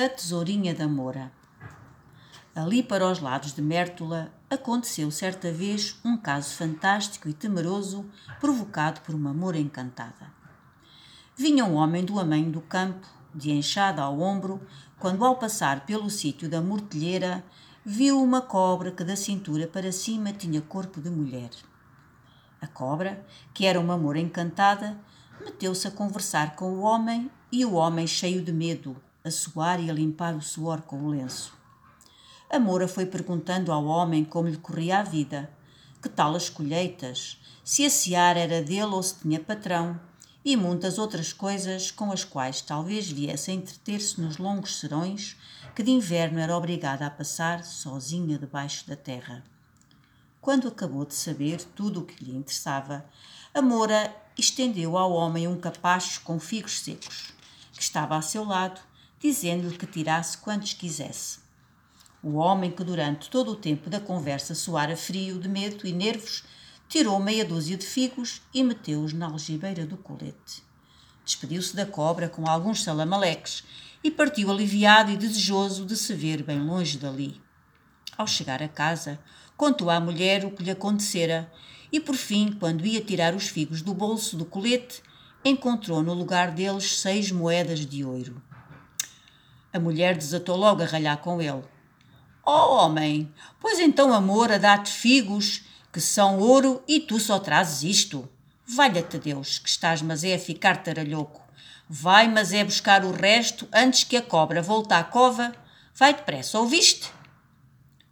A Tesourinha da Moura. Ali para os lados de Mértola aconteceu certa vez um caso fantástico e temeroso provocado por uma moura encantada. Vinha um homem do amanho do campo, de enxada ao ombro, quando ao passar pelo sítio da mortelheira viu uma cobra que da cintura para cima tinha corpo de mulher. A cobra, que era uma moura encantada, meteu-se a conversar com o homem e o homem, cheio de medo, a suar e a limpar o suor com o lenço. A moura foi perguntando ao homem como lhe corria a vida, que tal as colheitas, se a seara era dele ou se tinha patrão, e muitas outras coisas com as quais talvez viesse a entreter-se nos longos serões que de inverno era obrigada a passar sozinha debaixo da terra. Quando acabou de saber tudo o que lhe interessava, a moura estendeu ao homem um capacho com figos secos, que estava a seu lado dizendo-lhe que tirasse quantos quisesse. O homem, que durante todo o tempo da conversa soara frio de medo e nervos, tirou meia dúzia de figos e meteu-os na algibeira do colete. Despediu-se da cobra com alguns salamaleques e partiu aliviado e desejoso de se ver bem longe dali. Ao chegar a casa, contou à mulher o que lhe acontecera e, por fim, quando ia tirar os figos do bolso do colete, encontrou no lugar deles seis moedas de ouro. A mulher desatou logo a ralhar com ele. Oh, homem, pois então a moura dá-te figos, que são ouro, e tu só trazes isto. Valha-te Deus, que estás mas é a ficar taralhoco. Vai, mas é buscar o resto antes que a cobra volte à cova. Vai depressa, ouviste?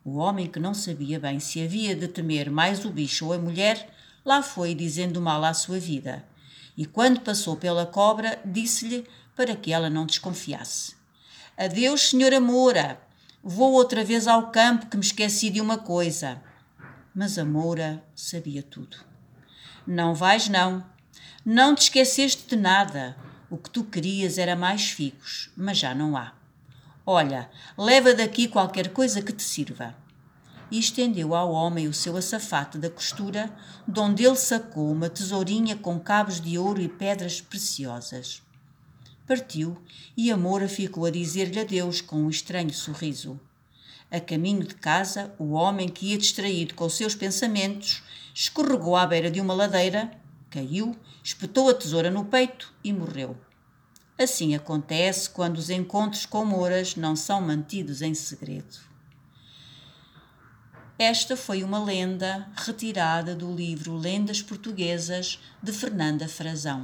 O homem, que não sabia bem se havia de temer mais o bicho ou a mulher, lá foi dizendo mal à sua vida. E quando passou pela cobra, disse-lhe para que ela não desconfiasse. Adeus, senhora Moura. Vou outra vez ao campo que me esqueci de uma coisa. Mas a Moura sabia tudo. Não vais, não. Não te esqueceste de nada. O que tu querias era mais figos, mas já não há. Olha, leva daqui qualquer coisa que te sirva. E estendeu ao homem o seu açafate da costura, de onde ele sacou uma tesourinha com cabos de ouro e pedras preciosas partiu e a Moura ficou a dizer-lhe adeus com um estranho sorriso. A caminho de casa, o homem que ia distraído com os seus pensamentos escorregou à beira de uma ladeira, caiu, espetou a tesoura no peito e morreu. Assim acontece quando os encontros com mouras não são mantidos em segredo. Esta foi uma lenda retirada do livro Lendas Portuguesas de Fernanda Frazão.